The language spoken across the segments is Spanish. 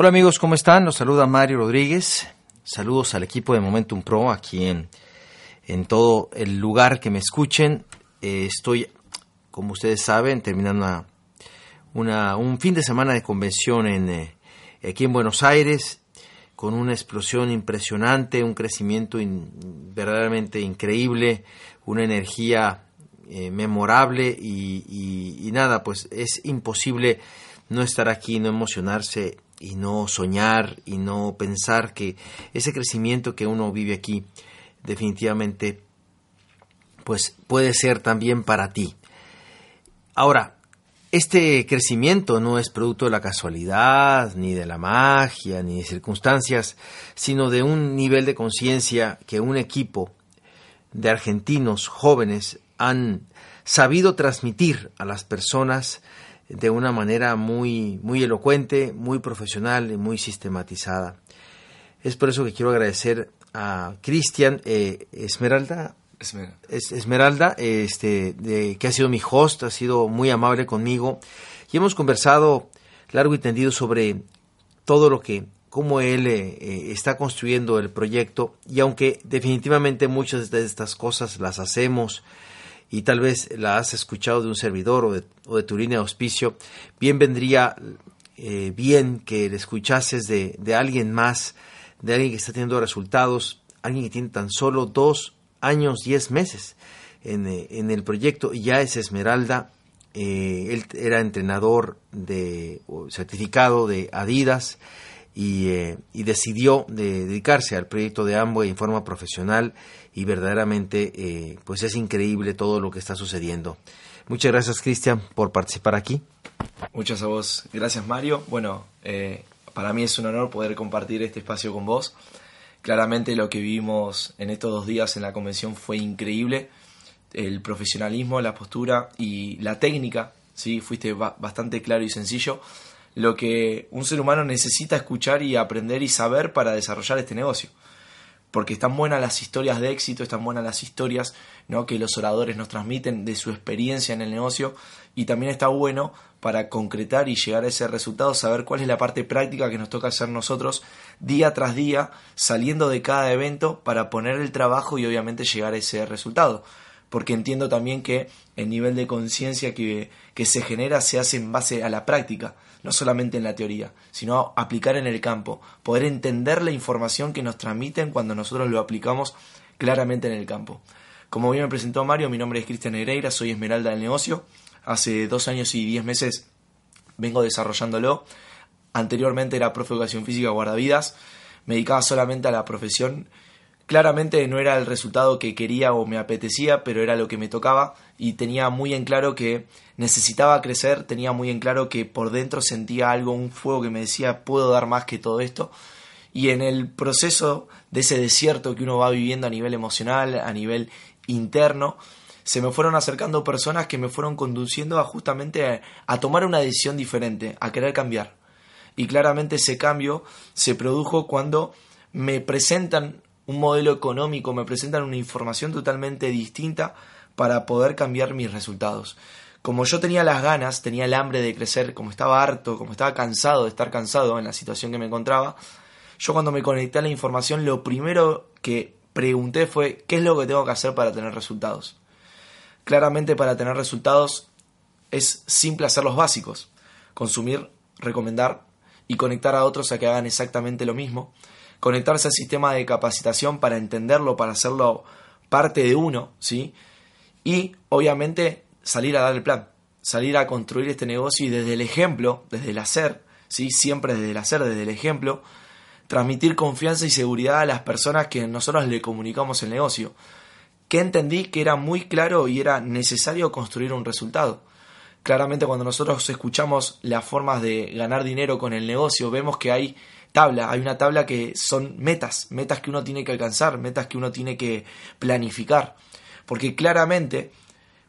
Hola amigos, ¿cómo están? Los saluda Mario Rodríguez. Saludos al equipo de Momentum Pro aquí en, en todo el lugar que me escuchen. Eh, estoy, como ustedes saben, terminando una, un fin de semana de convención en, eh, aquí en Buenos Aires con una explosión impresionante, un crecimiento verdaderamente increíble, una energía eh, memorable y, y, nada, pues es imposible no estar aquí, no emocionarse y no soñar y no pensar que ese crecimiento que uno vive aquí definitivamente pues puede ser también para ti. Ahora, este crecimiento no es producto de la casualidad, ni de la magia, ni de circunstancias, sino de un nivel de conciencia que un equipo de argentinos jóvenes han sabido transmitir a las personas de una manera muy, muy elocuente, muy profesional y muy sistematizada. Es por eso que quiero agradecer a Cristian eh, Esmeralda. Esmeralda, este, de, que ha sido mi host, ha sido muy amable conmigo y hemos conversado largo y tendido sobre todo lo que, cómo él eh, eh, está construyendo el proyecto y aunque definitivamente muchas de estas cosas las hacemos y tal vez la has escuchado de un servidor o de, o de tu línea de auspicio, bien vendría eh, bien que le escuchases de, de, alguien más, de alguien que está teniendo resultados, alguien que tiene tan solo dos años, diez meses en, eh, el proyecto, y ya es Esmeralda, eh, él era entrenador de certificado de Adidas y, y decidió de dedicarse al proyecto de Amway en forma profesional y verdaderamente eh, pues es increíble todo lo que está sucediendo. Muchas gracias Cristian por participar aquí. Muchas a vos, gracias Mario. Bueno, eh, para mí es un honor poder compartir este espacio con vos. Claramente lo que vivimos en estos dos días en la convención fue increíble. El profesionalismo, la postura y la técnica, ¿sí? fuiste bastante claro y sencillo. Lo que un ser humano necesita escuchar y aprender y saber para desarrollar este negocio porque están buenas las historias de éxito, están buenas las historias ¿no? que los oradores nos transmiten de su experiencia en el negocio y también está bueno para concretar y llegar a ese resultado, saber cuál es la parte práctica que nos toca hacer nosotros día tras día, saliendo de cada evento para poner el trabajo y obviamente llegar a ese resultado. Porque entiendo también que el nivel de conciencia que, que se genera se hace en base a la práctica no solamente en la teoría, sino aplicar en el campo, poder entender la información que nos transmiten cuando nosotros lo aplicamos claramente en el campo. Como bien me presentó Mario, mi nombre es Cristian Negreira, soy Esmeralda del negocio. Hace dos años y diez meses vengo desarrollándolo. Anteriormente era profe de educación física guardavidas. Me dedicaba solamente a la profesión Claramente no era el resultado que quería o me apetecía, pero era lo que me tocaba y tenía muy en claro que necesitaba crecer, tenía muy en claro que por dentro sentía algo, un fuego que me decía puedo dar más que todo esto. Y en el proceso de ese desierto que uno va viviendo a nivel emocional, a nivel interno, se me fueron acercando personas que me fueron conduciendo a justamente a, a tomar una decisión diferente, a querer cambiar. Y claramente ese cambio se produjo cuando me presentan un modelo económico, me presentan una información totalmente distinta para poder cambiar mis resultados. Como yo tenía las ganas, tenía el hambre de crecer, como estaba harto, como estaba cansado de estar cansado en la situación que me encontraba, yo cuando me conecté a la información, lo primero que pregunté fue, ¿qué es lo que tengo que hacer para tener resultados? Claramente para tener resultados es simple hacer los básicos, consumir, recomendar y conectar a otros a que hagan exactamente lo mismo conectarse al sistema de capacitación para entenderlo, para hacerlo parte de uno, ¿sí? Y obviamente salir a dar el plan, salir a construir este negocio y desde el ejemplo, desde el hacer, ¿sí? Siempre desde el hacer, desde el ejemplo, transmitir confianza y seguridad a las personas que nosotros le comunicamos el negocio. Que entendí que era muy claro y era necesario construir un resultado. Claramente cuando nosotros escuchamos las formas de ganar dinero con el negocio, vemos que hay hay una tabla que son metas, metas que uno tiene que alcanzar, metas que uno tiene que planificar, porque claramente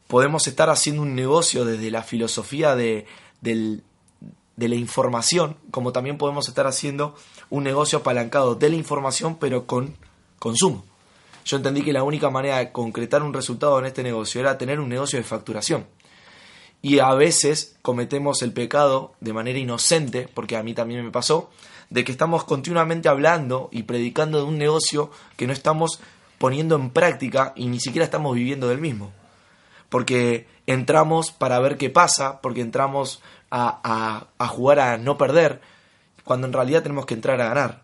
podemos estar haciendo un negocio desde la filosofía de, de la información, como también podemos estar haciendo un negocio apalancado de la información, pero con consumo. Yo entendí que la única manera de concretar un resultado en este negocio era tener un negocio de facturación. Y a veces cometemos el pecado de manera inocente, porque a mí también me pasó, de que estamos continuamente hablando y predicando de un negocio que no estamos poniendo en práctica y ni siquiera estamos viviendo del mismo. Porque entramos para ver qué pasa, porque entramos a, a, jugar a no perder, cuando en realidad tenemos que entrar a ganar.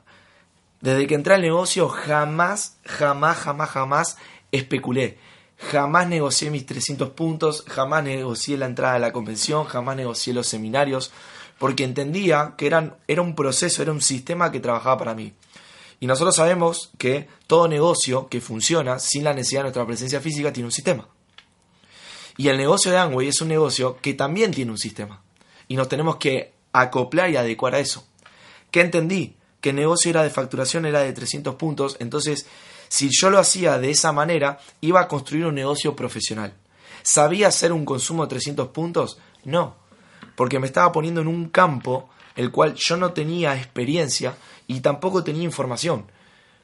Desde que entré al negocio jamás, jamás, jamás, jamás especulé. Jamás negocié mis 300 puntos, jamás negocié la entrada a la convención, jamás negocié los seminarios, porque entendía que era un proceso, era un sistema que trabajaba para mí. Y nosotros sabemos que todo negocio que funciona sin la necesidad de nuestra presencia física tiene un sistema. Y el negocio de Amway es un negocio que también tiene un sistema. Y nos tenemos que acoplar y adecuar a eso. ¿Qué entendí? Que el negocio era de facturación, era de 300 puntos. Entonces, si yo lo hacía de esa manera, iba a construir un negocio profesional. ¿Sabía hacer un consumo de 300 puntos? No. Porque me estaba poniendo en un campo el cual yo no tenía experiencia y tampoco tenía información.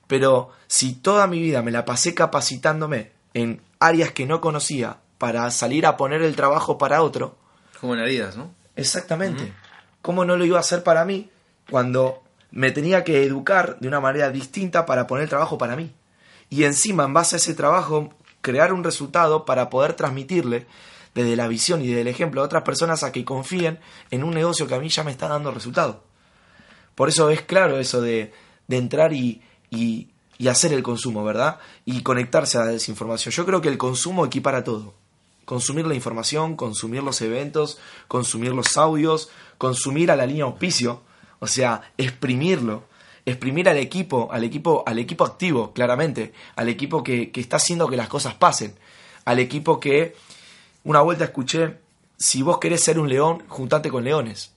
Pero si toda mi vida me la pasé capacitándome en áreas que no conocía para salir a poner el trabajo para otro. Como en Adidas, ¿no? Exactamente. ¿Cómo no lo iba a hacer para mí cuando me tenía que educar de una manera distinta para poner el trabajo para mí? Y encima, en base a ese trabajo, crear un resultado para poder transmitirle desde la visión y desde el ejemplo a otras personas a que confíen en un negocio que a mí ya me está dando resultado. Por eso es claro eso de, de entrar y, y, y, hacer el consumo, ¿verdad? Y conectarse a la desinformación. Yo creo que el consumo equipara todo. Consumir la información, consumir los eventos, consumir los audios, consumir a la línea auspicio, o sea, exprimirlo, exprimir al equipo, al equipo, al equipo activo, claramente, al equipo que, que está haciendo que las cosas pasen, al equipo que una vuelta escuché, si vos querés ser un león, juntate con leones.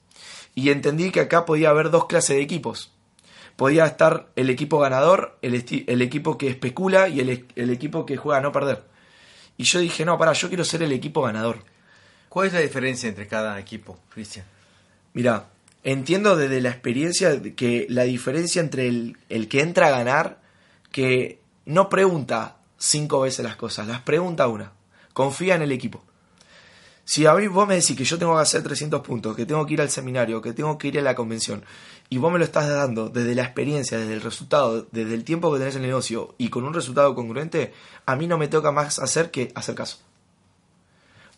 Y entendí que acá podía haber dos clases de equipos. Podía estar el equipo ganador, el, el equipo que especula y el, el, equipo que juega a no perder. Y yo dije, no, para, yo quiero ser el equipo ganador. ¿Cuál es la diferencia entre cada equipo, Cristian? Mira, entiendo desde la experiencia que la diferencia entre el, el que entra a ganar, que no pregunta cinco veces las cosas, las pregunta una. Confía en el equipo. Si a mí vos me decís que yo tengo que hacer 300 puntos, que tengo que ir al seminario, que tengo que ir a la convención, y vos me lo estás dando desde la experiencia, desde el resultado, desde el tiempo que tenés en el negocio y con un resultado congruente, a mí no me toca más hacer que hacer caso.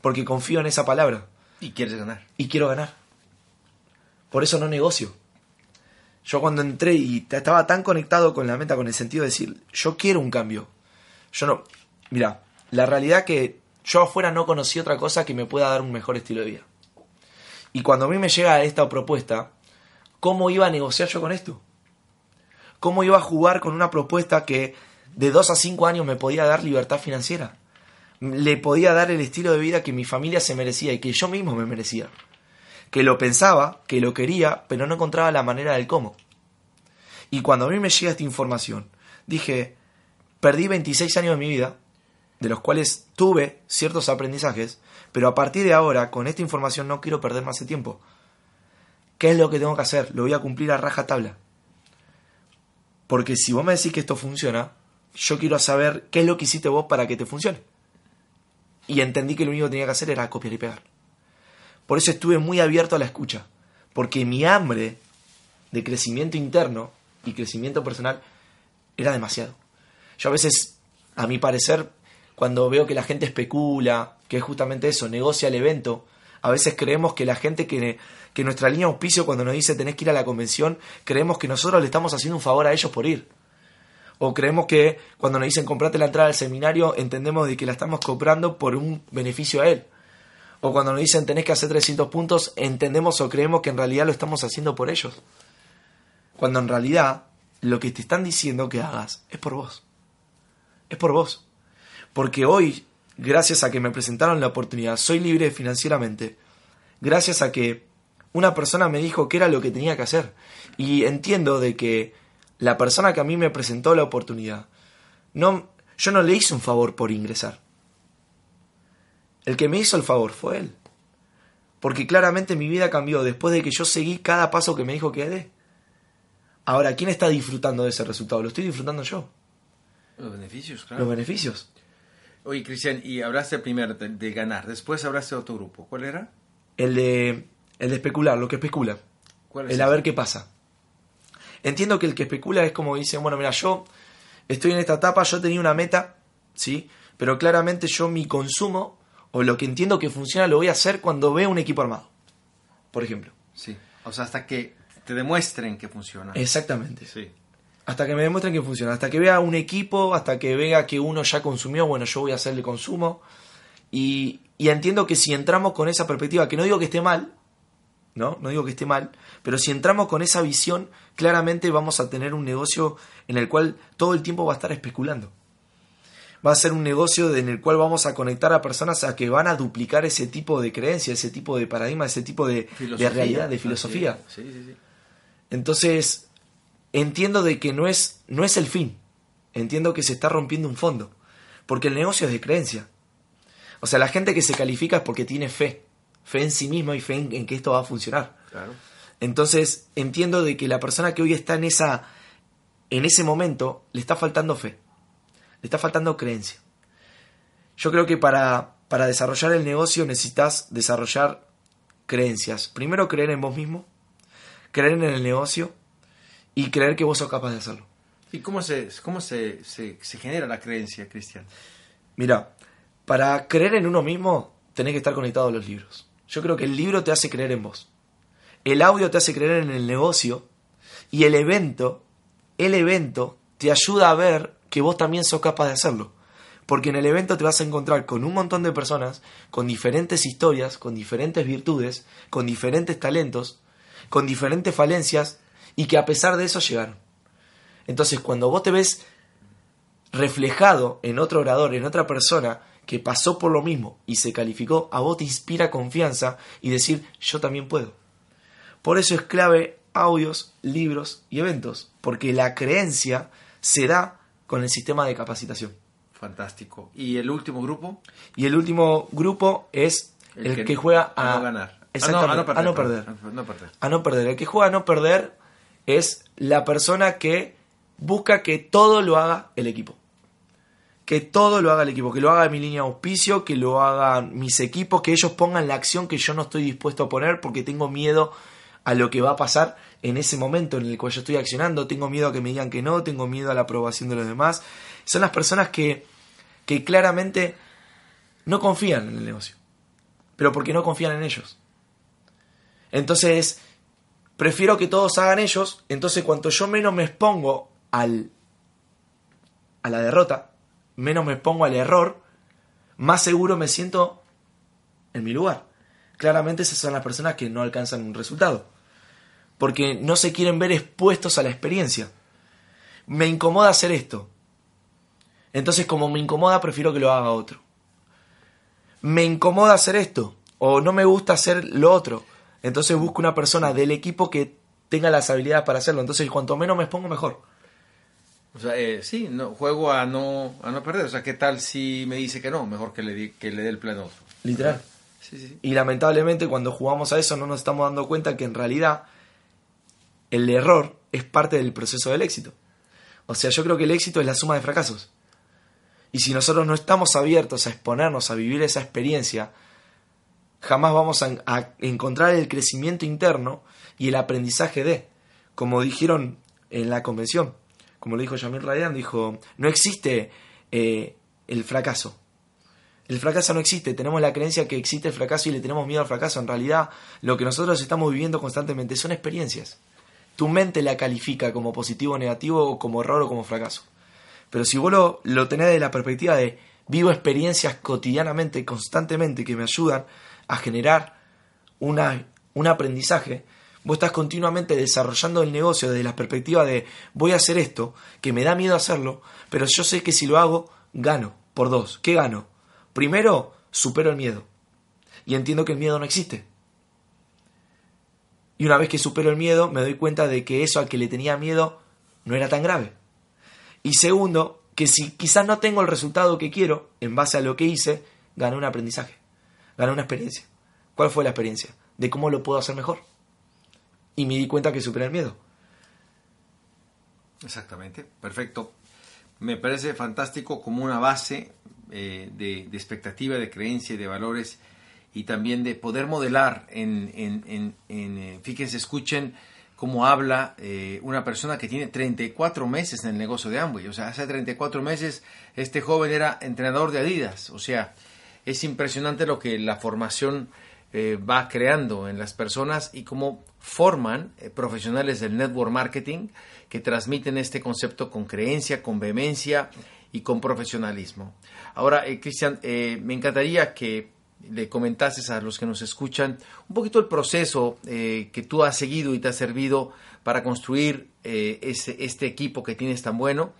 Porque confío en esa palabra. Y quieres ganar. Y quiero ganar. Por eso no negocio. Yo cuando entré y estaba tan conectado con la meta, con el sentido de decir, yo quiero un cambio. Yo no... Mira, la realidad que yo afuera no conocí otra cosa que me pueda dar un mejor estilo de vida. Y cuando a mí me llega esta propuesta, ¿cómo iba a negociar yo con esto? ¿Cómo iba a jugar con una propuesta que de 2 a 5 años me podía dar libertad financiera? Le podía dar el estilo de vida que mi familia se merecía y que yo mismo me merecía. Que lo pensaba, que lo quería, pero no encontraba la manera del cómo. Y cuando a mí me llega esta información, dije, perdí 26 años de mi vida de los cuales tuve ciertos aprendizajes, pero a partir de ahora, con esta información, no quiero perder más el tiempo. ¿Qué es lo que tengo que hacer? Lo voy a cumplir a raja tabla. Porque si vos me decís que esto funciona, yo quiero saber qué es lo que hiciste vos para que te funcione. Y entendí que lo único que tenía que hacer era copiar y pegar. Por eso estuve muy abierto a la escucha. Porque mi hambre de crecimiento interno y crecimiento personal era demasiado. Yo a veces, a mi parecer, cuando veo que la gente especula, que es justamente eso, negocia el evento, a veces creemos que la gente que, que nuestra línea auspicio cuando nos dice tenés que ir a la convención, creemos que nosotros le estamos haciendo un favor a ellos por ir. O creemos que cuando nos dicen comprate la entrada al seminario, entendemos de que la estamos comprando por un beneficio a él. O cuando nos dicen tenés que hacer 300 puntos, entendemos o creemos que en realidad lo estamos haciendo por ellos. Cuando en realidad lo que te están diciendo que hagas es por vos. Es por vos. Porque hoy, gracias a que me presentaron la oportunidad, soy libre financieramente. Gracias a que una persona me dijo qué era lo que tenía que hacer. Y entiendo de que la persona que a mí me presentó la oportunidad, no, yo no le hice un favor por ingresar. El que me hizo el favor fue él. Porque claramente mi vida cambió después de que yo seguí cada paso que me dijo que dé. Ahora, ¿quién está disfrutando de ese resultado? Lo estoy disfrutando yo. Los beneficios, claro. Los beneficios. Oye, Cristian, y hablaste primero de, ganar, después hablaste de otro grupo. ¿Cuál era? El de, el de especular, lo que especula. ¿Cuál es el a ver qué pasa. Entiendo que el que especula es como dice, bueno, mira, yo estoy en esta etapa, yo tenía una meta, ¿sí? Pero claramente yo mi consumo o lo que entiendo que funciona lo voy a hacer cuando veo un equipo armado. Por ejemplo. Sí. O sea, hasta que te demuestren que funciona. Exactamente. Sí. Hasta que me demuestren que funciona. Hasta que vea un equipo, hasta que vea que uno ya consumió, bueno, yo voy a hacerle consumo. Y, y entiendo que si entramos con esa perspectiva, que no digo que esté mal, ¿no? No digo que esté mal, pero si entramos con esa visión, claramente vamos a tener un negocio en el cual todo el tiempo va a estar especulando. Va a ser un negocio en el cual vamos a conectar a personas a que van a duplicar ese tipo de creencia, ese tipo de paradigma, ese tipo de, de realidad, de filosofía. Sí, sí, sí. Entonces, entiendo de que no es, no es el fin. Entiendo que se está rompiendo un fondo. Porque el negocio es de creencia. O sea, la gente que se califica es porque tiene fe. Fe en sí misma y fe en, que esto va a funcionar. Entonces, entiendo de que la persona que hoy está en esa en ese momento le está faltando fe. Le está faltando creencia. Yo creo que para, para desarrollar el negocio necesitas desarrollar creencias. Primero creer en vos mismo, creer en el negocio y creer que vos sos capaz de hacerlo. ¿Y cómo se, cómo se, se, genera la creencia, Cristian? Mira, para creer en uno mismo tenés que estar conectado a los libros. Yo creo que el libro te hace creer en vos. El audio te hace creer en el negocio y el evento, el evento te ayuda a ver que vos también sos capaz de hacerlo. Porque en el evento te vas a encontrar con un montón de personas, con diferentes historias, con diferentes virtudes, con diferentes talentos, con diferentes falencias y que a pesar de eso llegaron. Entonces, cuando vos te ves reflejado en otro orador, en otra persona que pasó por lo mismo y se calificó, a vos te inspira confianza y decir, yo también puedo. Por eso es clave audios, libros y eventos, porque la creencia se da con el sistema de capacitación. Fantástico. ¿Y el último grupo? Y el último grupo es el, que, juega a, no ganar. Exactamente, a, no, perder, a no perder. A no perder. El que juega a no perder es la persona que busca que todo lo haga el equipo. Que todo lo haga el equipo, que lo haga mi línea de auspicio, que lo hagan mis equipos, que ellos pongan la acción que yo no estoy dispuesto a poner porque tengo miedo a lo que va a pasar en ese momento en el cual yo estoy accionando, tengo miedo a que me digan que no, tengo miedo a la aprobación de los demás. Son las personas que, que claramente no confían en el negocio, pero porque no confían en ellos. Entonces, prefiero que todos hagan ellos, entonces cuanto yo menos me expongo al, a la derrota, menos me expongo al error, más seguro me siento en mi lugar. Claramente esas son las personas que no alcanzan un resultado, porque no se quieren ver expuestos a la experiencia. Me incomoda hacer esto. Entonces como me incomoda, prefiero que lo haga otro. Me incomoda hacer esto, o no me gusta hacer lo otro entonces busco una persona del equipo que tenga las habilidades para hacerlo. Entonces, cuanto menos me expongo, mejor. O sea, eh, sí, no, juego a no, a no perder. O sea, ¿qué tal si me dice que no? Mejor que le, que le dé el otro. Literal. Sí, sí. Y lamentablemente cuando jugamos a eso no nos estamos dando cuenta que en realidad el error es parte del proceso del éxito. O sea, yo creo que el éxito es la suma de fracasos. Y si nosotros no estamos abiertos a exponernos, a vivir esa experiencia, jamás vamos a, encontrar el crecimiento interno y el aprendizaje de, como dijeron en la convención, como lo dijo Jamil Ryan, dijo, no existe eh, el fracaso. El fracaso no existe, tenemos la creencia que existe el fracaso y le tenemos miedo al fracaso. En realidad, lo que nosotros estamos viviendo constantemente son experiencias. Tu mente la califica como positivo o negativo, o como error o como fracaso. Pero si vos lo, lo tenés de la perspectiva de vivo experiencias cotidianamente, constantemente, que me ayudan a generar una, un aprendizaje, vos estás continuamente desarrollando el negocio desde la perspectiva de voy a hacer esto, que me da miedo hacerlo, pero yo sé que si lo hago, gano. Por dos, ¿qué gano? Primero, supero el miedo. Y entiendo que el miedo no existe. Y una vez que supero el miedo, me doy cuenta de que eso al que le tenía miedo no era tan grave. Y segundo, que si quizás no tengo el resultado que quiero, en base a lo que hice, gané un aprendizaje gané una experiencia. ¿Cuál fue la experiencia? De cómo lo puedo hacer mejor. Y me di cuenta que superé el miedo. Exactamente, perfecto. Me parece fantástico como una base eh, de, expectativa, de creencia de valores y también de poder modelar en, en, en, fíjense, escuchen cómo habla una persona que tiene 34 meses en el negocio de Amway. O sea, hace 34 meses este joven era entrenador de Adidas. O sea, es impresionante lo que la formación eh, va creando en las personas y cómo forman eh, profesionales del network marketing que transmiten este concepto con creencia, con vehemencia y con profesionalismo. Ahora, eh, Cristian, me encantaría que le comentases a los que nos escuchan un poquito el proceso que tú has seguido y te ha servido para construir este equipo que tienes tan bueno.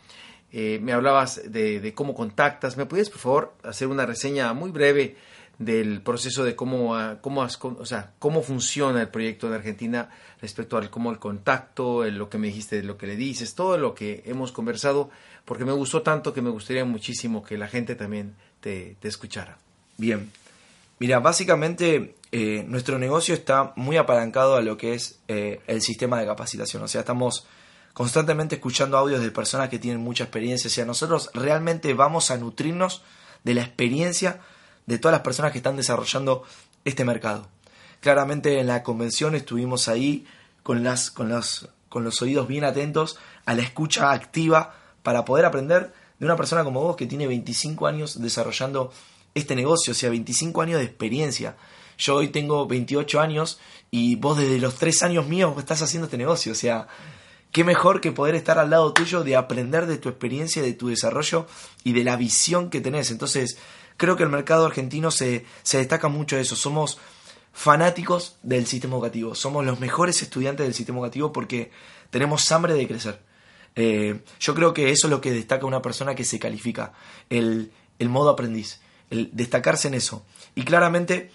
Me hablabas de, de, cómo contactas. ¿Me puedes, por favor, hacer una reseña muy breve del proceso de cómo, cómo, o sea, cómo funciona el proyecto de Argentina respecto al cómo el contacto, lo que me dijiste, lo que le dices, todo lo que hemos conversado, porque me gustó tanto que me gustaría muchísimo que la gente también te, escuchara. Bien, mira, básicamente eh, nuestro negocio está muy apalancado a lo que es eh, el sistema de capacitación, o sea, estamos constantemente escuchando audios de personas que tienen mucha experiencia, o sea, nosotros realmente vamos a nutrirnos de la experiencia de todas las personas que están desarrollando este mercado. Claramente en la convención estuvimos ahí con, las, con, los, con los oídos bien atentos a la escucha activa para poder aprender de una persona como vos que tiene 25 años desarrollando este negocio, o sea, 25 años de experiencia. Yo hoy tengo 28 años y vos desde los 3 años míos estás haciendo este negocio, o sea, qué mejor que poder estar al lado tuyo de aprender de tu experiencia, de tu desarrollo y de la visión que tenés. Entonces, creo que el mercado argentino se, destaca mucho de eso. Somos fanáticos del sistema educativo. Somos los mejores estudiantes del sistema educativo porque tenemos hambre de crecer. Eh, yo creo que eso es lo que destaca una persona que se califica, el, modo aprendiz, el destacarse en eso. Y claramente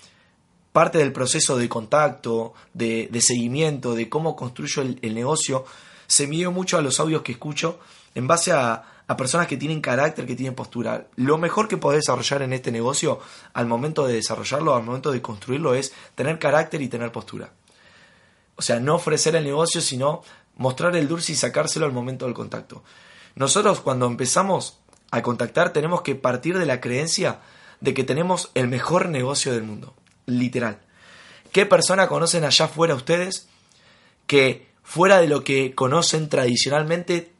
parte del proceso de contacto, de, seguimiento, de cómo construyo el, el negocio, se midió mucho a los audios que escucho en base a, personas que tienen carácter, que tienen postura. Lo mejor que podés desarrollar en este negocio al momento de desarrollarlo, al momento de construirlo, es tener carácter y tener postura. O sea, no ofrecer el negocio, sino mostrar el dulce y sacárselo al momento del contacto. Nosotros cuando empezamos a contactar tenemos que partir de la creencia de que tenemos el mejor negocio del mundo. Literal. ¿Qué persona conocen allá afuera ustedes que fuera de lo que conocen tradicionalmente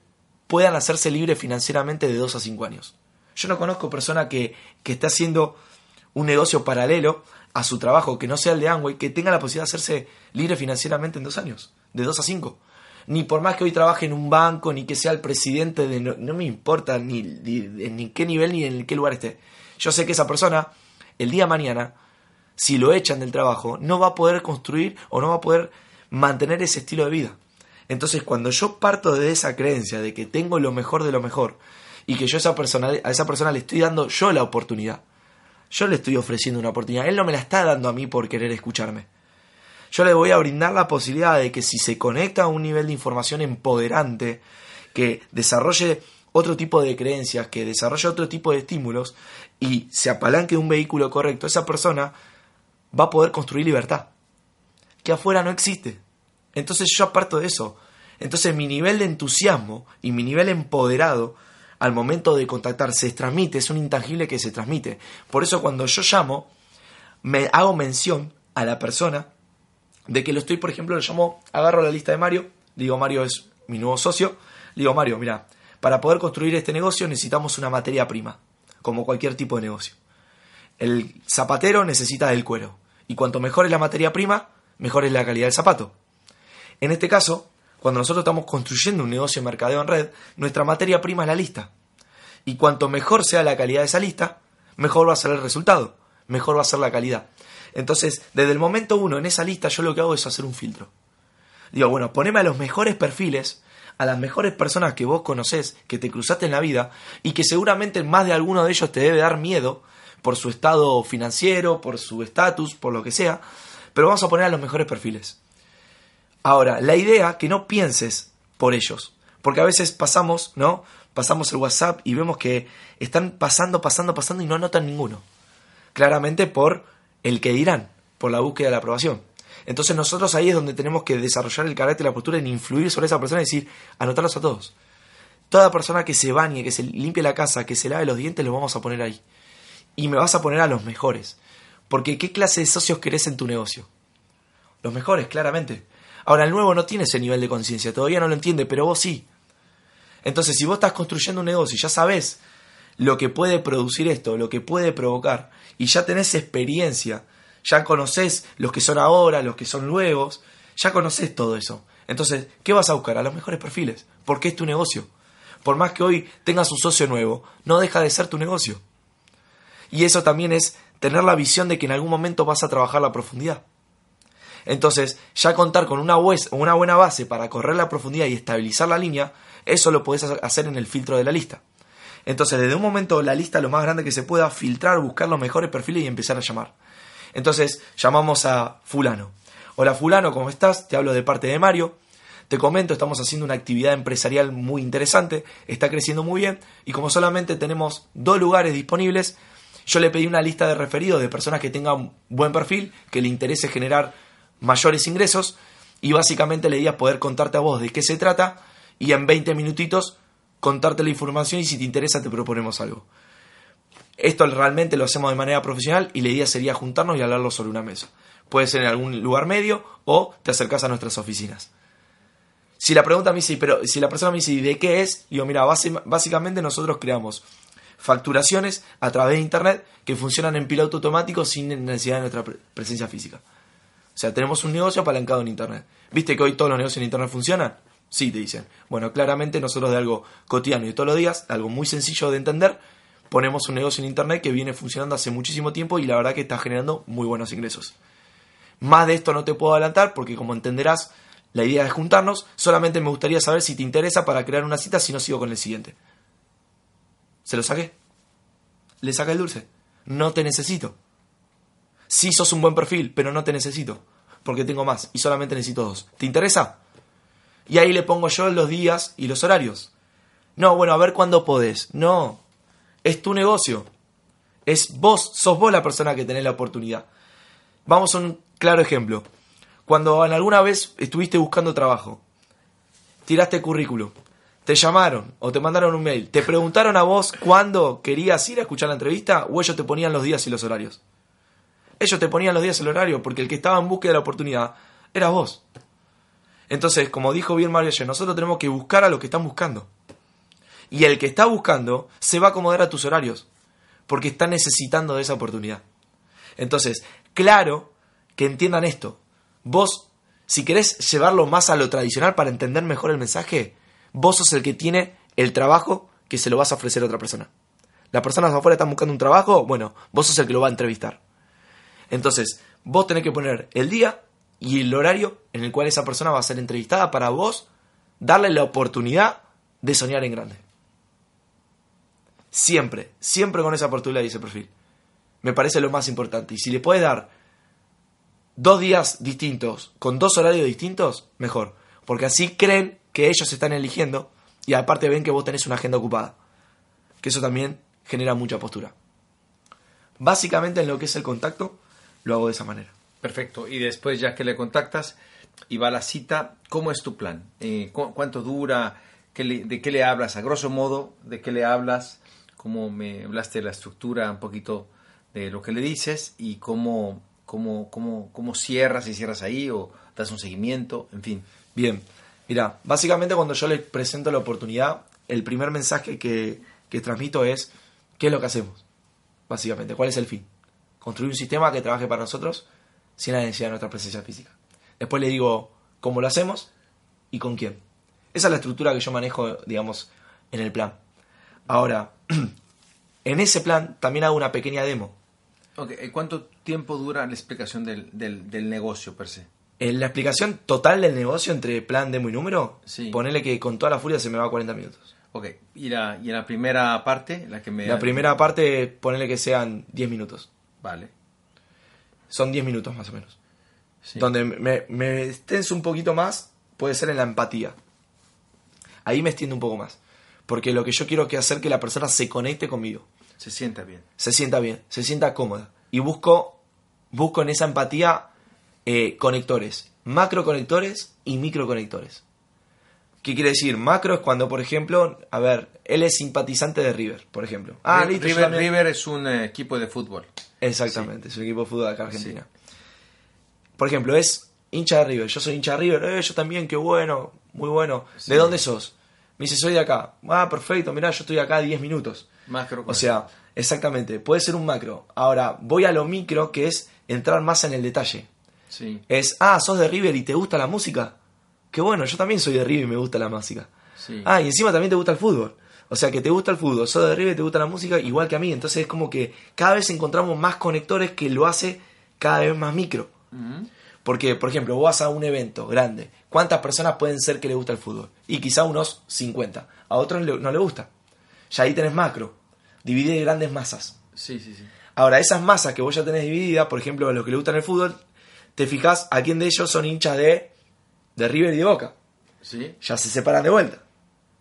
puedan hacerse libres financieramente de 2 a 5 años. Yo no conozco persona que, que esté haciendo un negocio paralelo a su trabajo que no sea el de Amway, que tenga la posibilidad de hacerse libre financieramente en dos años, de 2 a 5. Ni por más que hoy trabaje en un banco, ni que sea el presidente de... No, me importa ni, en qué nivel ni en qué lugar esté. Yo sé que esa persona, el día de mañana, si lo echan del trabajo, no va a poder construir o no va a poder mantener ese estilo de vida. Entonces, cuando yo parto de esa creencia de que tengo lo mejor de lo mejor y que yo a esa persona, a esa persona le estoy dando yo la oportunidad, yo le estoy ofreciendo una oportunidad, él no me la está dando a mí por querer escucharme. Yo le voy a brindar la posibilidad de que si se conecta a un nivel de información empoderante, que desarrolle otro tipo de creencias, que desarrolle otro tipo de estímulos y se apalanque un vehículo correcto, esa persona va a poder construir libertad, que afuera no existe. Entonces yo aparto de eso. Entonces mi nivel de entusiasmo y mi nivel empoderado al momento de contactar se transmite, es un intangible que se transmite. Por eso cuando yo llamo, me hago mención a la persona de que lo estoy, por ejemplo, lo llamo, agarro la lista de Mario, digo Mario es mi nuevo socio, digo Mario, mira, para poder construir este negocio necesitamos una materia prima, como cualquier tipo de negocio. El zapatero necesita del cuero, y cuanto mejor es la materia prima, mejor es la calidad del zapato. En este caso, cuando nosotros estamos construyendo un negocio de mercadeo en red, nuestra materia prima es la lista. Y cuanto mejor sea la calidad de esa lista, mejor va a ser el resultado, mejor va a ser la calidad. Entonces, desde el momento uno en esa lista, yo lo que hago es hacer un filtro. Digo, bueno, poneme a los mejores perfiles, a las mejores personas que vos conocés, que te cruzaste en la vida, y que seguramente más de alguno de ellos te debe dar miedo por su estado financiero, por su estatus, por lo que sea, pero vamos a poner a los mejores perfiles. Ahora, la idea que no pienses por ellos, porque a veces pasamos, ¿no? Pasamos el WhatsApp y vemos que están pasando, pasando, pasando y no anotan ninguno. Claramente por el que dirán, por la búsqueda de la aprobación. Entonces nosotros ahí es donde tenemos que desarrollar el carácter y la postura en influir sobre esa persona y decir, anotarlos a todos. Toda persona que se bañe, que se limpie la casa, que se lave los dientes, los vamos a poner ahí. y me vas a poner a los mejores. Porque ¿qué clase de socios querés en tu negocio? Los mejores, claramente. Ahora, el nuevo no tiene ese nivel de conciencia, todavía no lo entiende, pero vos sí. Entonces, si vos estás construyendo un negocio y ya sabés lo que puede producir esto, lo que puede provocar, y ya tenés experiencia, ya conocés los que son ahora, los que son nuevos, ya conocés todo eso. Entonces, ¿qué vas a buscar? A los mejores perfiles, porque es tu negocio. Por más que hoy tengas un socio nuevo, no deja de ser tu negocio. Y eso también es tener la visión de que en algún momento vas a trabajar la profundidad. Entonces, ya contar con una, buena base para correr la profundidad y estabilizar la línea, eso lo puedes hacer en el filtro de la lista. Entonces, desde un momento, la lista lo más grande que se pueda, filtrar, buscar los mejores perfiles y empezar a llamar. Entonces, llamamos a fulano. Hola fulano, ¿cómo estás? Te hablo de parte de Mario. Te comento, estamos haciendo una actividad empresarial muy interesante, está creciendo muy bien y como solamente tenemos dos lugares disponibles, yo le pedí una lista de referidos de personas que tengan buen perfil, que le interese generar mayores ingresos y básicamente le a poder contarte a vos de qué se trata y en 20 minutitos contarte la información y si te interesa te proponemos algo. Esto realmente lo hacemos de manera profesional y la idea sería juntarnos y hablarlo sobre una mesa. Puede ser en algún lugar medio o te acercas a nuestras oficinas. Si la pregunta me dice, pero si la persona me dice, ¿de qué es? Digo, mira, básicamente nosotros creamos facturaciones a través de internet que funcionan en piloto automático sin necesidad de nuestra presencia física. O sea, tenemos un negocio apalancado en internet. ¿Viste que hoy todos los negocios en internet funcionan? Sí, te dicen. Bueno, claramente nosotros de algo cotidiano y todos los días, algo muy sencillo de entender, ponemos un negocio en Internet que viene funcionando hace muchísimo tiempo y la verdad que está generando muy buenos ingresos. Más de esto no te puedo adelantar porque como entenderás, la idea es juntarnos. Solamente me gustaría saber si te interesa para crear una cita, si no sigo con el siguiente. ¿Se lo saqué? Le saca el dulce. No te necesito. Sí sos un buen perfil, pero no te necesito. Porque tengo más y solamente necesito dos. ¿Te interesa? Y ahí le pongo yo los días y los horarios. No, bueno, a ver cuándo podés. No, es tu negocio. Es vos, sos vos la persona que tenés la oportunidad. Vamos a un claro ejemplo. Cuando alguna vez estuviste buscando trabajo, tiraste currículum, te llamaron o te mandaron un mail, te preguntaron a vos cuándo querías ir a escuchar la entrevista o ellos te ponían los días y los horarios. Ellos te ponían los días el horario porque el que estaba en búsqueda de la oportunidad era vos. Entonces, como dijo bien Mario ayer, nosotros tenemos que buscar a lo que están buscando. Y el que está buscando se va a acomodar a tus horarios, porque está necesitando de esa oportunidad. Entonces, claro que entiendan esto. Vos, si querés llevarlo más a lo tradicional para entender mejor el mensaje, vos sos el que tiene el trabajo que se lo vas a ofrecer a otra persona. Las personas afuera están buscando un trabajo, bueno, vos sos el que lo va a entrevistar. Entonces, vos tenés que poner el día y el horario en el cual esa persona va a ser entrevistada para vos darle la oportunidad de soñar en grande. Siempre, siempre con esa oportunidad y ese perfil. Me parece lo más importante. Y si le puedes dar dos días distintos, con dos horarios distintos, mejor. Porque así creen que ellos están eligiendo y aparte ven que vos tenés una agenda ocupada. Que eso también genera mucha postura. Básicamente en lo que es el contacto, lo hago de esa manera. Perfecto. Y después, ya que le contactas y va a la cita, ¿cómo es tu plan? Eh, ¿Cuánto dura? ¿De qué le hablas? A grosso modo, ¿de qué le hablas? ¿Cómo me hablaste de la estructura, un poquito de lo que le dices y cómo, cómo, cómo, cómo cierras, si cierras ahí o das un seguimiento, en fin. Bien. Mira, básicamente cuando yo le presento la oportunidad, el primer mensaje que, que transmito es, ¿qué es lo que hacemos? Básicamente, ¿cuál es el fin? Construir un sistema que trabaje para nosotros sin la necesidad de nuestra presencia física. Después le digo cómo lo hacemos y con quién. Esa es la estructura que yo manejo, digamos, en el plan. Ahora, en ese plan también hago una pequeña demo. Okay. ¿Cuánto tiempo dura la explicación del, del, negocio per se? En la explicación total del negocio entre plan, demo y número, sí. ponele que con toda la furia se me va a 40 minutos. Ok, ¿y la, y la primera parte? La, que me... la primera parte, ponele que sean 10 minutos. Vale son 10 minutos más o menos. Donde me, me extenso un poquito más puede ser en la empatía. Ahí me extiendo un poco más. Porque lo que yo quiero que hacer que la persona se conecte conmigo. Se sienta bien. Se sienta bien, se sienta cómoda. Y busco, busco en esa empatía eh, conectores, macroconectores y microconectores. ¿Qué quiere decir? Macro es cuando, por ejemplo, a ver, él es simpatizante de River, por ejemplo. Ah, listo, River, River es un eh, equipo de fútbol. Exactamente, es un equipo de fútbol de acá Argentina. Por ejemplo, es hincha de River. Yo soy hincha de River. Eh, yo también, qué bueno, muy bueno. ¿De dónde sos? Me dice, soy de acá. Ah, perfecto, mirá, yo estoy acá 10 minutos. Macro. O sea, exactamente, puede ser un macro. Ahora, voy a lo micro, que es entrar más en el detalle. Sí. Es, ah, sos de River y te gusta la música. Qué bueno, yo también soy de River y me gusta la música. Ah, y encima también te gusta el fútbol. O sea, que te gusta el fútbol, sos de River y te gusta la música igual que a mí. Entonces es como que cada vez encontramos más conectores que lo hace cada vez más micro. Porque, por ejemplo, vos vas a un evento grande. ¿Cuántas personas pueden ser que le gusta el fútbol? Y quizá unos 50. A otros no le gusta. Ya ahí tenés macro. Dividir grandes masas. Sí, sí, sí. Ahora, esas masas que vos ya tenés divididas, por ejemplo, a los que le gustan el fútbol, te fijas a quién de ellos son hinchas de de River y de Boca. Sí. Ya se separan de vuelta.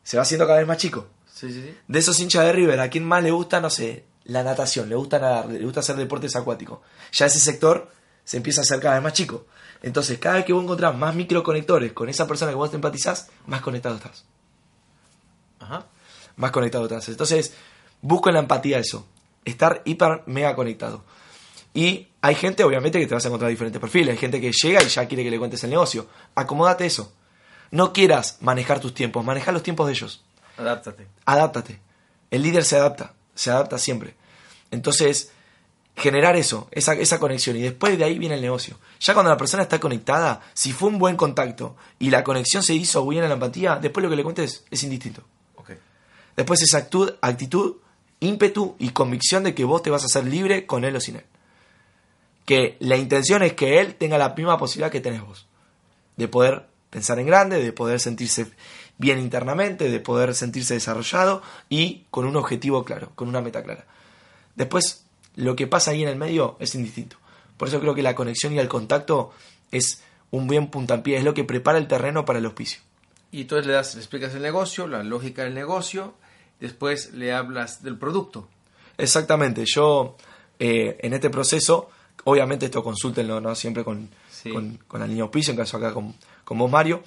Se va haciendo cada vez más chico. De esos hinchas de River, ¿a quién más le gusta, no sé, la natación? Le gusta nadar, le gusta hacer deportes acuáticos. Ya ese sector se empieza a hacer cada vez más chico. Entonces, cada vez que vos encontrás más microconectores con esa persona que vos te empatizás, más conectado estás. Ajá. Más conectado estás. Entonces, busco en la empatía eso. Estar hiper mega conectado. Y hay gente, obviamente, que te vas a encontrar diferentes perfiles. Hay gente que llega y ya quiere que le cuentes el negocio. Acomódate eso. No quieras manejar tus tiempos, maneja los tiempos de ellos. Adáptate. Adáptate. El líder se adapta, se adapta siempre. Entonces, generar eso, esa, esa conexión, y después de ahí viene el negocio. Ya cuando la persona está conectada, si fue un buen contacto y la conexión se hizo bien en la empatía, después lo que le cuentes es indistinto. Okay. Después esa actitud, actitud, ímpetu y convicción de que vos te vas a hacer libre con él o sin él que la intención es que él tenga la misma posibilidad que tenés vos. De poder pensar en grande, de poder sentirse bien internamente, de poder sentirse desarrollado y con un objetivo claro, con una meta clara. Después, lo que pasa ahí en el medio es indistinto. Por eso creo que la conexión y el contacto es un buen puntapié, es lo que prepara el terreno para el auspicio. Y entonces le, das, le explicas el negocio, la lógica del negocio, después le hablas del producto. Exactamente, yo eh, en este proceso Obviamente esto consúltenlo, ¿no? Siempre con, con, la línea auspicio, en caso acá con, con vos, Mario.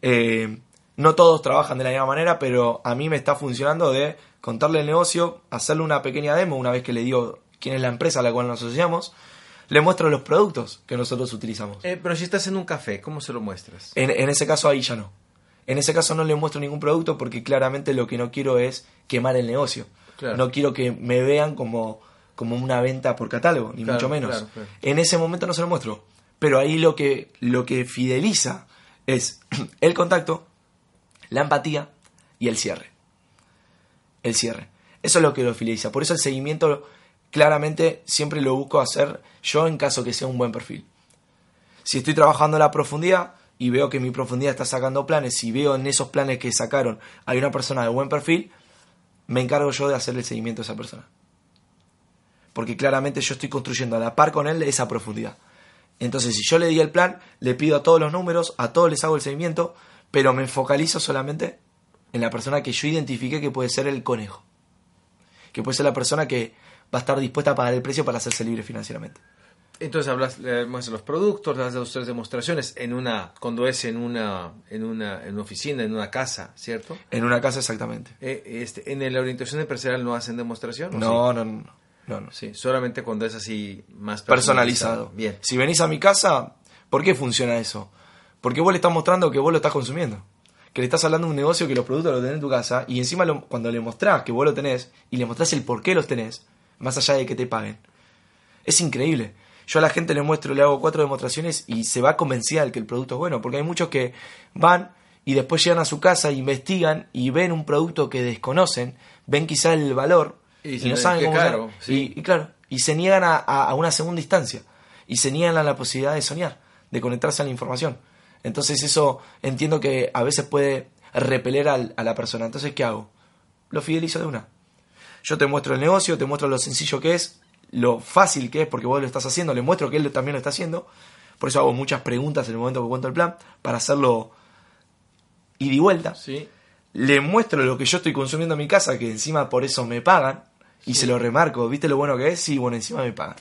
Eh, no todos trabajan de la misma manera, pero a mí me está funcionando de contarle el negocio, hacerle una pequeña demo una vez que le digo quién es la empresa a la cual nos asociamos, le muestro los productos que nosotros utilizamos. Eh, pero si estás en un café, ¿cómo se lo muestras? En, en, ese caso ahí ya no. En ese caso no le muestro ningún producto porque claramente lo que no quiero es quemar el negocio. No quiero que me vean como como una venta por catálogo, ni mucho menos. En ese momento no se lo muestro. Pero ahí lo que, lo que fideliza es el contacto, la empatía y el cierre. El cierre. Eso es lo que lo fideliza. Por eso el seguimiento claramente siempre lo busco hacer yo en caso que sea un buen perfil. Si estoy trabajando la profundidad y veo que mi profundidad está sacando planes y veo en esos planes que sacaron hay una persona de buen perfil, me encargo yo de hacer el seguimiento a esa persona porque claramente yo estoy construyendo a la par con él esa profundidad. Entonces, si yo le di el plan, le pido a todos los números, a todos les hago el seguimiento, pero me focalizo solamente en la persona que yo identifique que puede ser el conejo, que puede ser la persona que va a estar dispuesta a pagar el precio para hacerse libre financieramente. Entonces hablas, muestras los productos, das dos tres demostraciones en una, cuando es en una, en una, en una oficina, en una casa, ¿cierto? En una casa exactamente. Eh, este, en la orientación empresarial no hacen demostración. No, no, no. No, no. Sí, solamente cuando es así más personalizado. Bien. Si venís a mi casa, ¿por qué funciona eso? Porque vos le estás mostrando que vos lo estás consumiendo. Que le estás hablando de un negocio que los productos los tenés en tu casa y encima cuando le mostrás que vos lo tenés y le mostrás el por qué los tenés, más allá de que te paguen. Es increíble. Yo a la gente le muestro, le hago cuatro demostraciones y se va convencida de que el producto es bueno. Porque hay muchos que van y después llegan a su casa, investigan y ven un producto que desconocen, ven quizá el valor y, no saben cómo y, claro, y se niegan a, una segunda instancia. Y se niegan a la posibilidad de soñar, de conectarse a la información. Entonces eso entiendo que a veces puede repeler a la persona. Entonces, ¿qué hago? Lo fidelizo de una. Yo te muestro el negocio, te muestro lo sencillo que es, lo fácil que es porque vos lo estás haciendo, le muestro que él también lo está haciendo. Por eso hago muchas preguntas en el momento que cuento el plan, para hacerlo ida y vuelta. Sí. Le muestro lo que yo estoy consumiendo en mi casa, que encima por eso me pagan y se lo remarco. ¿Viste lo bueno que es? Sí, bueno, encima me pagan.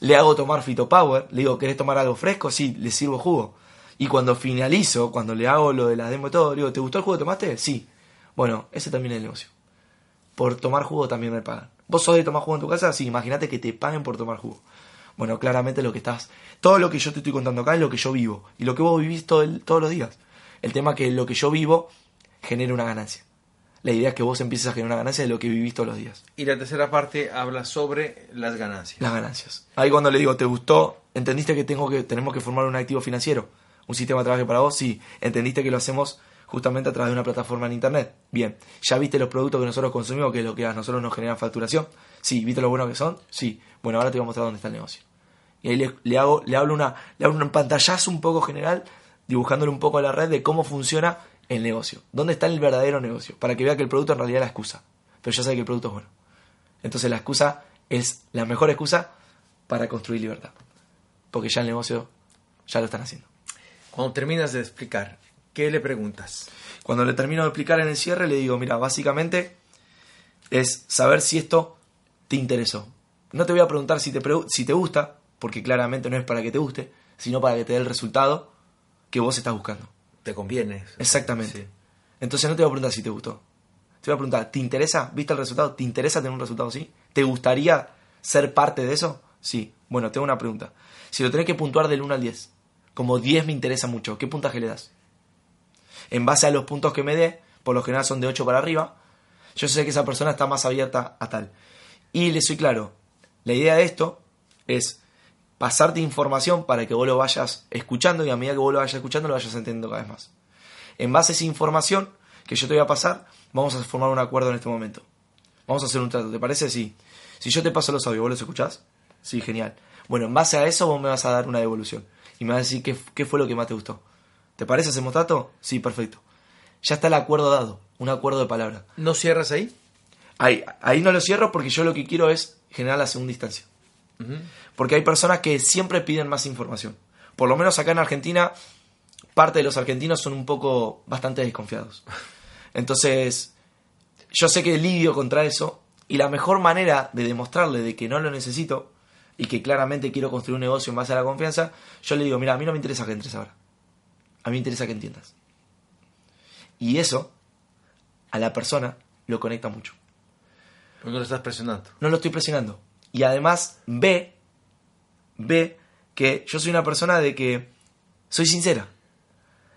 Le hago tomar Fito Power, le digo, ¿querés tomar algo fresco? Sí, le sirvo jugo. Y cuando finalizo, cuando le hago lo de la demo y todo, digo, ¿te gustó el jugo que tomaste? Sí. Bueno, ese también es el negocio. Por tomar jugo también me pagan. ¿Vos sos de tomar jugo en tu casa? Sí, imagínate que te paguen por tomar jugo. Bueno, claramente lo que estás... Todo lo que yo te estoy contando acá es lo que yo vivo. Y lo que vos vivís todo todos los días. El tema es que lo que yo vivo genera una ganancia. La idea es que vos empieces a generar una ganancia de lo que vivís todos los días. Y la tercera parte habla sobre las ganancias. Las ganancias. Ahí cuando le digo, ¿te gustó? ¿Entendiste que, tengo que tenemos que formar un activo financiero? ¿Un sistema de trabajo para vos? Sí. ¿Entendiste que lo hacemos justamente a través de una plataforma en Internet? Bien. ¿Ya viste los productos que nosotros consumimos, que lo que a nosotros nos genera facturación? Sí. ¿Viste lo bueno que son? Sí. Bueno, ahora te voy a mostrar dónde está el negocio. Y ahí le, hago, le, hablo una, le hablo un pantallazo un poco general, dibujándole un poco a la red de cómo funciona el negocio. ¿Dónde está el verdadero negocio? Para que vea que el producto en realidad es la excusa. Pero ya sabe que el producto es bueno. Entonces la excusa es la mejor excusa para construir libertad. Porque ya el negocio ya lo están haciendo. Cuando terminas de explicar, ¿qué le preguntas? Cuando le termino de explicar en el cierre, le digo, mira, básicamente es saber si esto te interesó. No te voy a preguntar si te, si te gusta, porque claramente no es para que te guste, sino para que te dé el resultado que vos estás buscando. Te conviene. Exactamente. Entonces no te voy a preguntar si te gustó. Te voy a preguntar, ¿te interesa? ¿Viste el resultado? ¿Te interesa tener un resultado así? ¿Te gustaría ser parte de eso? Sí. Bueno, tengo una pregunta. Si lo tenés que puntuar del 1 al 10, como 10 me interesa mucho, ¿qué puntaje le das? En base a los puntos que me dé, por lo general son de 8 para arriba, yo sé que esa persona está más abierta a tal. Y le soy claro, la idea de esto es pasarte información para que vos lo vayas escuchando y a medida que vos lo vayas escuchando lo vayas entendiendo cada vez más. En base a esa información que yo te voy a pasar, vamos a formar un acuerdo en este momento. Vamos a hacer un trato, ¿te parece? Sí. Si yo te paso los audios, ¿vos los escuchás? Sí, genial. Bueno, en base a eso vos me vas a dar una devolución y me vas a decir qué, qué fue lo que más te gustó. ¿Te parece? ¿Hacemos trato? Sí, perfecto. Ya está el acuerdo dado, un acuerdo de palabra. ¿No cierras ahí? Ahí, ahí no lo cierro porque yo lo que quiero es generar la segunda instancia. Porque hay personas que siempre piden más información. Por lo menos acá en Argentina, parte de los argentinos son un poco bastante desconfiados. Entonces, yo sé que lidio contra eso y la mejor manera de demostrarle de que no lo necesito y que claramente quiero construir un negocio en base a la confianza, yo le digo, mira, a mí no me interesa que entres ahora. A mí me interesa que entiendas. Y eso, a la persona, lo conecta mucho. no lo estás presionando. No lo estoy presionando y además ve, ve que yo soy una persona de que soy sincera.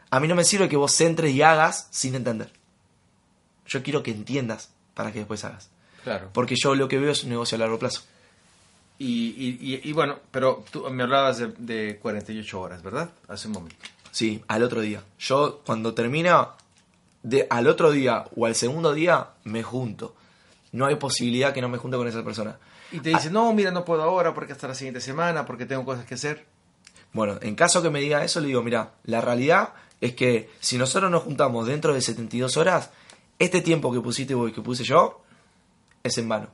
A mí no me sirve que vos entres y hagas sin entender. Yo quiero que entiendas para que después hagas. Claro. Porque yo lo que veo es un negocio a largo plazo. Y, bueno, pero tú me hablabas de, de, 48 horas, ¿verdad? Hace un momento. Sí, al otro día. Yo cuando termina, de, al otro día o al segundo día, me junto. No hay posibilidad que no me junte con esa persona. Y te dice, no, mira, no puedo ahora porque hasta la siguiente semana, porque tengo cosas que hacer. Bueno, en caso que me diga eso, le digo, mira, la realidad es que si nosotros nos juntamos dentro de 72 horas, este tiempo que pusiste vos y que puse yo es en vano.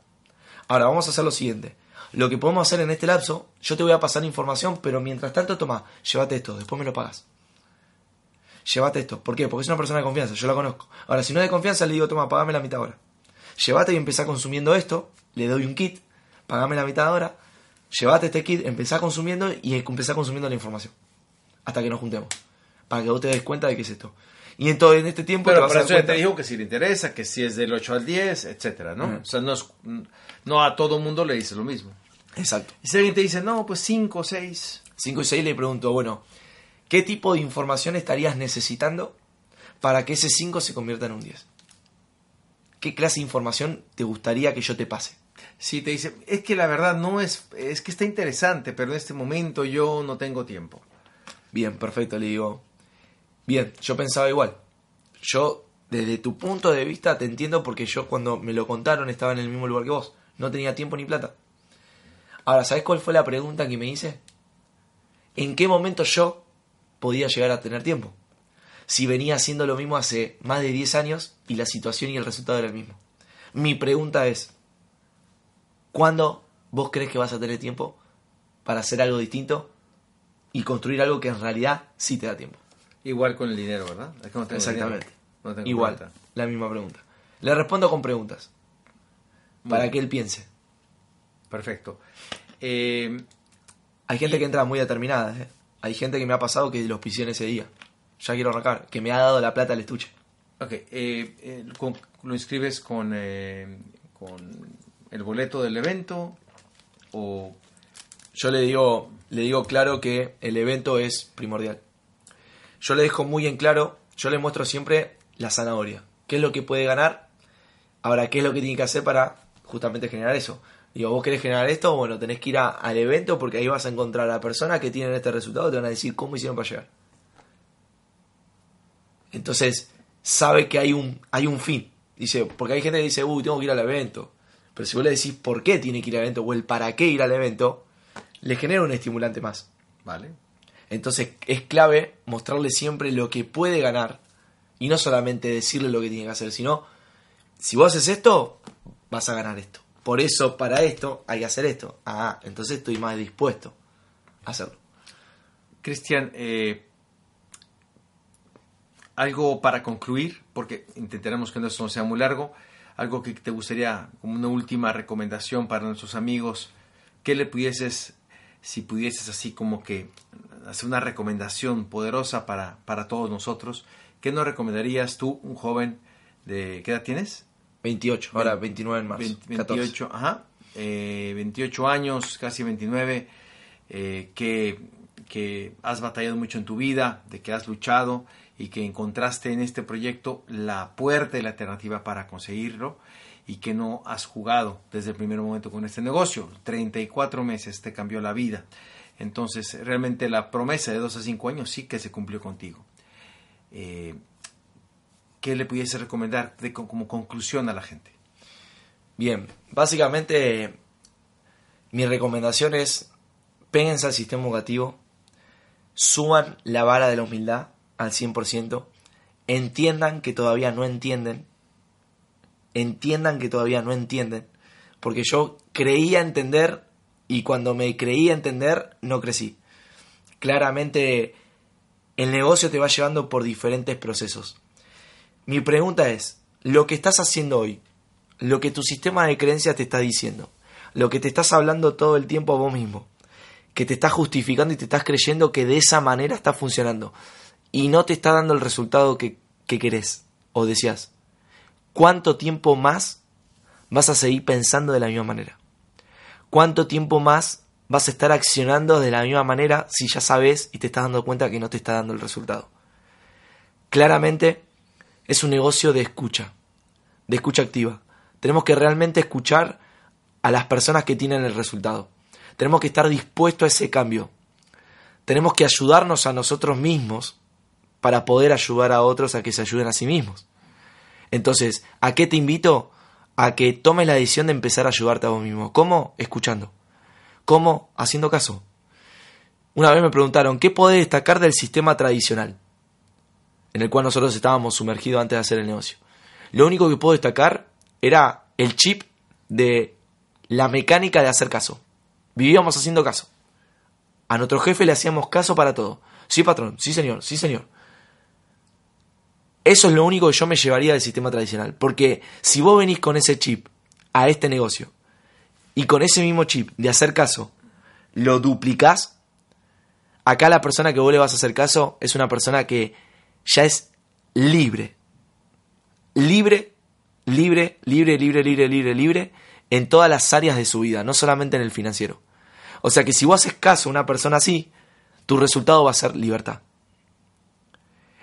Ahora, vamos a hacer lo siguiente. Lo que podemos hacer en este lapso, yo te voy a pasar información, pero mientras tanto, toma, llévate esto, después me lo pagas. Llévate esto. ¿Por qué? Porque es una persona de confianza, yo la conozco. Ahora, si no es de confianza, le digo, toma, pagame la mitad ahora. Llévate y empezá consumiendo esto, le doy un kit, pagame la mitad ahora, llévate este kit, empezá consumiendo y empezá consumiendo la información. Hasta que nos juntemos. Para que vos te des cuenta de qué es esto. Y en, todo, en este tiempo Pero te vas a te dijo que si le interesa, que si es del 8 al 10, etcétera, ¿no? O sea, no, no a todo mundo le dice lo mismo. Exacto. Y si alguien te dice, no, pues 5 o 6. 5 y 6 le pregunto, bueno, ¿qué tipo de información estarías necesitando para que ese 5 se convierta en un 10? ¿Qué clase de información te gustaría que yo te pase? Si te dice, es que la verdad no es, es que está interesante, pero en este momento yo no tengo tiempo. Bien, perfecto, le digo. Bien, yo pensaba igual. Yo, desde tu punto de vista, te entiendo porque yo cuando me lo contaron estaba en el mismo lugar que vos. No tenía tiempo ni plata. Ahora, ¿sabes cuál fue la pregunta que me hice? ¿En qué momento yo podía llegar a tener tiempo? Si venía haciendo lo mismo hace más de 10 años y la situación y el resultado era el mismo. Mi pregunta es, ¿Cuándo vos crees que vas a tener tiempo para hacer algo distinto y construir algo que en realidad sí te da tiempo? Igual con el dinero, ¿verdad? Exactamente. Igual, la misma pregunta. Le respondo con preguntas. para que él piense. Perfecto. Eh, Hay gente que entra muy determinada, ¿eh? hay gente que me ha pasado que los pisé en ese día. Ya quiero arrancar, que me ha dado la plata al estuche. Ok, eh, eh, ¿lo inscribes con, eh, con el boleto del evento o...? Yo le digo, le digo claro que el evento es primordial. Yo le dejo muy en claro, yo le muestro siempre la zanahoria. ¿Qué es lo que puede ganar? Ahora, ¿qué es lo que tiene que hacer para justamente generar eso? Digo, vos querés generar esto, bueno, tenés que ir al evento porque ahí vas a encontrar a la persona que tiene este resultado, te van a decir cómo hicieron para llegar. Entonces, sabe que hay un, hay un fin. Dice, porque hay gente que dice, uy, tengo que ir al evento. Pero si vos le decís por qué tiene que ir al evento o el para qué ir al evento, le genera un estimulante más. Vale. Entonces es clave mostrarle siempre lo que puede ganar y no solamente decirle lo que tiene que hacer, sino si vos haces esto, vas a ganar esto. Por eso, para esto, hay que hacer esto. Ah, entonces estoy más dispuesto a hacerlo. Cristian, eh, algo para concluir, porque intentaremos que esto no sea muy largo, algo que te gustaría, como una última recomendación para nuestros amigos, ¿qué le pudieses, si pudieses así como que hacer una recomendación poderosa para, para todos nosotros, ¿qué nos recomendarías tú, un joven de, ¿qué edad tienes? 28, ahora 29 en marzo. 28, ajá, eh, 28 años, casi 29, eh, que, que has batallado mucho en tu vida, de que has luchado y que encontraste en este proyecto la puerta y la alternativa para conseguirlo y que no has jugado desde el primer momento con este negocio. 34 meses te cambió la vida. Entonces, realmente la promesa de 2 a 5 años sí que se cumplió contigo. Eh, ¿Qué le pudiese recomendar como conclusión a la gente? Bien, básicamente mi recomendación es péguense al sistema educativo, suban la vara de la humildad al 100%, entiendan que todavía no entienden, entiendan que todavía no entienden, porque yo creía entender y cuando me creía entender no crecí. Claramente el negocio te va llevando por diferentes procesos. Mi pregunta es, lo que estás haciendo hoy, lo que tu sistema de creencias te está diciendo, lo que te estás hablando todo el tiempo a vos mismo, que te estás justificando y te estás creyendo que de esa manera está funcionando, y no te está dando el resultado que, querés o deseas, ¿cuánto tiempo más vas a seguir pensando de la misma manera? ¿Cuánto tiempo más vas a estar accionando de la misma manera si ya sabes y te estás dando cuenta que no te está dando el resultado? Claramente es un negocio de escucha, de escucha activa. Tenemos que realmente escuchar a las personas que tienen el resultado. Tenemos que estar dispuestos a ese cambio. Tenemos que ayudarnos a nosotros mismos para poder ayudar a otros a que se ayuden a sí mismos. Entonces, ¿a qué te invito? A que tomes la decisión de empezar a ayudarte a vos mismo. ¿Cómo? Escuchando. ¿Cómo? Haciendo caso. Una vez me preguntaron, ¿qué podés destacar del sistema tradicional? En el cual nosotros estábamos sumergidos antes de hacer el negocio. Lo único que puedo destacar era el chip de la mecánica de hacer caso. Vivíamos haciendo caso. A nuestro jefe le hacíamos caso para todo. Sí, patrón, sí, señor, sí, señor. Eso es lo único que yo me llevaría del sistema tradicional. Porque si vos venís con ese chip a este negocio y con ese mismo chip de hacer caso, lo duplicás, acá la persona que vos le vas a hacer caso es una persona que ya es libre. Libre, libre, libre, libre, libre, libre, libre en todas las áreas de su vida, no solamente en el financiero. O sea que si vos haces caso a una persona así, tu resultado va a ser libertad.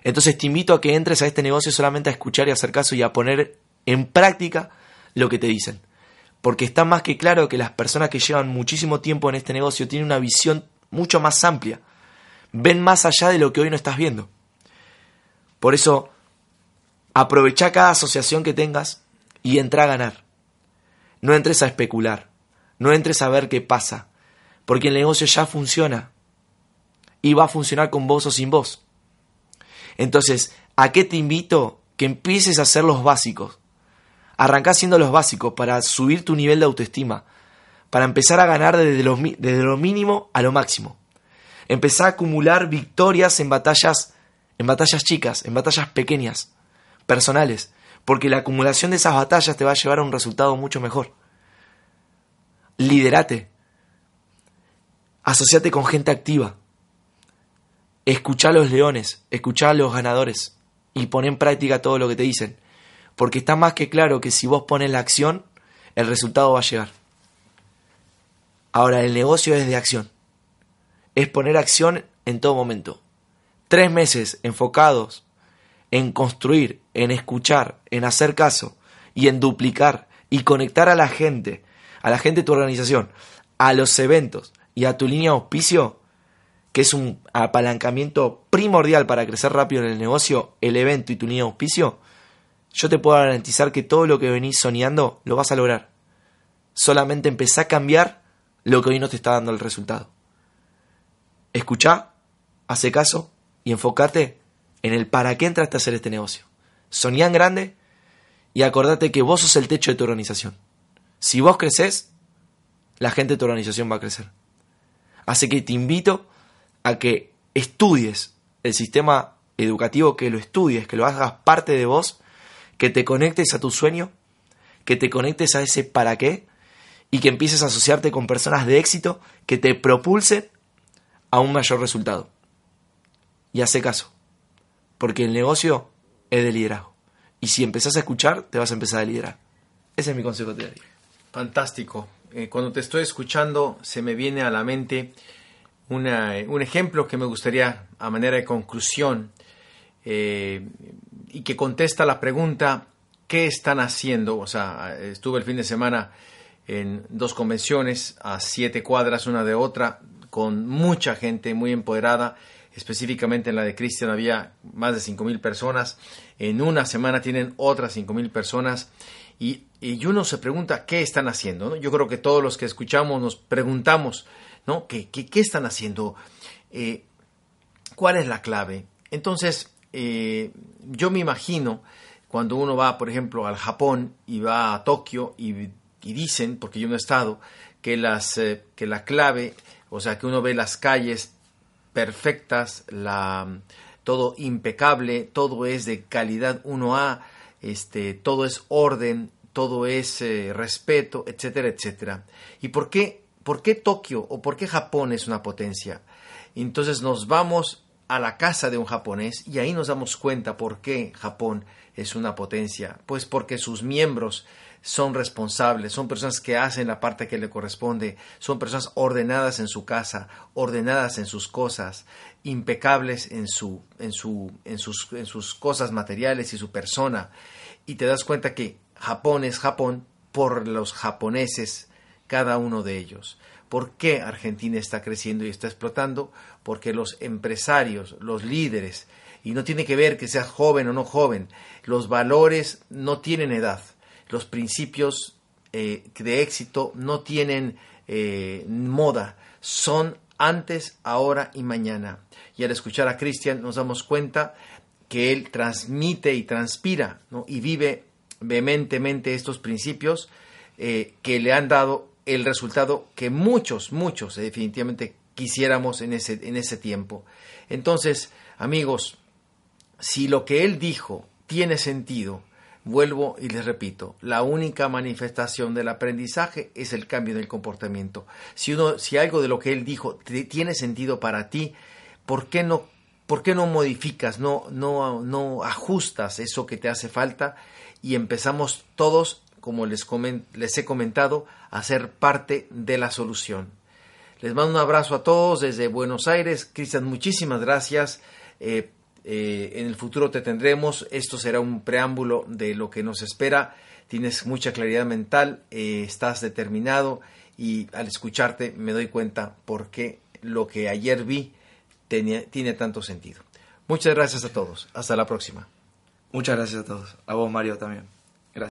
Entonces te invito a que entres a este negocio solamente a escuchar y hacer caso y a poner en práctica lo que te dicen. Porque está más que claro que las personas que llevan muchísimo tiempo en este negocio tienen una visión mucho más amplia. Ven más allá de lo que hoy no estás viendo. Por eso, aprovecha cada asociación que tengas y entra a ganar. No entres a especular. No entres a ver qué pasa. Porque el negocio ya funciona. Y va a funcionar con vos o sin vos. Entonces, ¿a qué te invito? Que empieces a hacer los básicos. Arrancá haciendo los básicos para subir tu nivel de autoestima, para empezar a ganar desde lo, desde lo mínimo a lo máximo. Empezar a acumular victorias en batallas, en batallas chicas, en batallas pequeñas, personales, porque la acumulación de esas batallas te va a llevar a un resultado mucho mejor. Liderate. Asociate con gente activa. Escuchá a los leones, escuchá a los ganadores y pon en práctica todo lo que te dicen. Porque está más que claro que si vos pones la acción, el resultado va a llegar. Ahora, el negocio es de acción. Es poner acción en todo momento. Tres meses enfocados en construir, en escuchar, en hacer caso y en duplicar y conectar a la gente, a la gente de tu organización, a los eventos y a tu línea de auspicio, que es un apalancamiento primordial para crecer rápido en el negocio, el evento y tu línea de auspicio, yo te puedo garantizar que todo lo que venís soñando lo vas a lograr. Solamente empezá a cambiar lo que hoy no te está dando el resultado. Escuchá, hace caso y enfócate en el para qué entraste a hacer este negocio. Soñá grande y acordate que vos sos el techo de tu organización. Si vos creces, la gente de tu organización va a crecer. Así que te invito a que estudies el sistema educativo, que lo estudies, que lo hagas parte de vos, que te conectes a tu sueño, que te conectes a ese para qué y que empieces a asociarte con personas de éxito que te propulsen a un mayor resultado. Y hace caso, porque el negocio es de liderazgo. Y si empezás a escuchar, te vas a empezar a liderar. Ese es mi consejo diario. Fantástico. Eh, cuando te estoy escuchando, se me viene a la mente un ejemplo que me gustaría, a manera de conclusión, eh, y que contesta la pregunta, ¿qué están haciendo? O sea, estuve el fin de semana en dos convenciones, a siete cuadras una de otra, con mucha gente muy empoderada, específicamente en la de Cristian había más de 5.000 personas, en una semana tienen otras 5.000 personas, y, uno se pregunta qué están haciendo. Yo creo que todos los que escuchamos nos preguntamos, ¿no? ¿Qué, qué, están haciendo? Eh, ¿Cuál es la clave? Entonces, eh, yo me imagino cuando uno va, por ejemplo, al Japón y va a Tokio y, dicen, porque yo no he estado, que, las, eh, que la clave, o sea, que uno ve las calles perfectas, la, todo impecable, todo es de calidad 1A, este, todo es orden, todo es respeto, etcétera, etcétera. ¿Y por qué ¿por qué Tokio o por qué Japón es una potencia? Entonces nos vamos a la casa de un japonés y ahí nos damos cuenta por qué Japón es una potencia. Pues porque sus miembros son responsables, son personas que hacen la parte que le corresponde, son personas ordenadas en su casa, ordenadas en sus cosas, impecables en, su, en, su, en, sus, en sus cosas materiales y su persona. Y te das cuenta que Japón es Japón por los japoneses cada uno de ellos. ¿Por qué Argentina está creciendo y está explotando? Porque los empresarios, los líderes, y no tiene que ver que seas joven o no joven, los valores no tienen edad, los principios eh, de éxito no tienen eh, moda, son antes, ahora y mañana. Y al escuchar a Cristian nos damos cuenta que él transmite y transpira y vive vehementemente estos principios eh, que le han dado el resultado que muchos, muchos definitivamente quisiéramos en ese, en ese tiempo. Entonces, amigos, si lo que él dijo tiene sentido, vuelvo y les repito, la única manifestación del aprendizaje es el cambio del comportamiento. Si, uno, si algo de lo que él dijo tiene sentido para ti, ¿por qué no, por qué no modificas, no, no, no ajustas eso que te hace falta y empezamos todos como les, les he comentado, a ser parte de la solución. Les mando un abrazo a todos desde Buenos Aires. Cristian, muchísimas gracias. Eh, eh, en el futuro te tendremos. Esto será un preámbulo de lo que nos espera. Tienes mucha claridad mental, eh, estás determinado y al escucharte me doy cuenta por qué lo que ayer vi tiene tanto sentido. Muchas gracias a todos. Hasta la próxima. Muchas gracias a todos. A vos, Mario, también.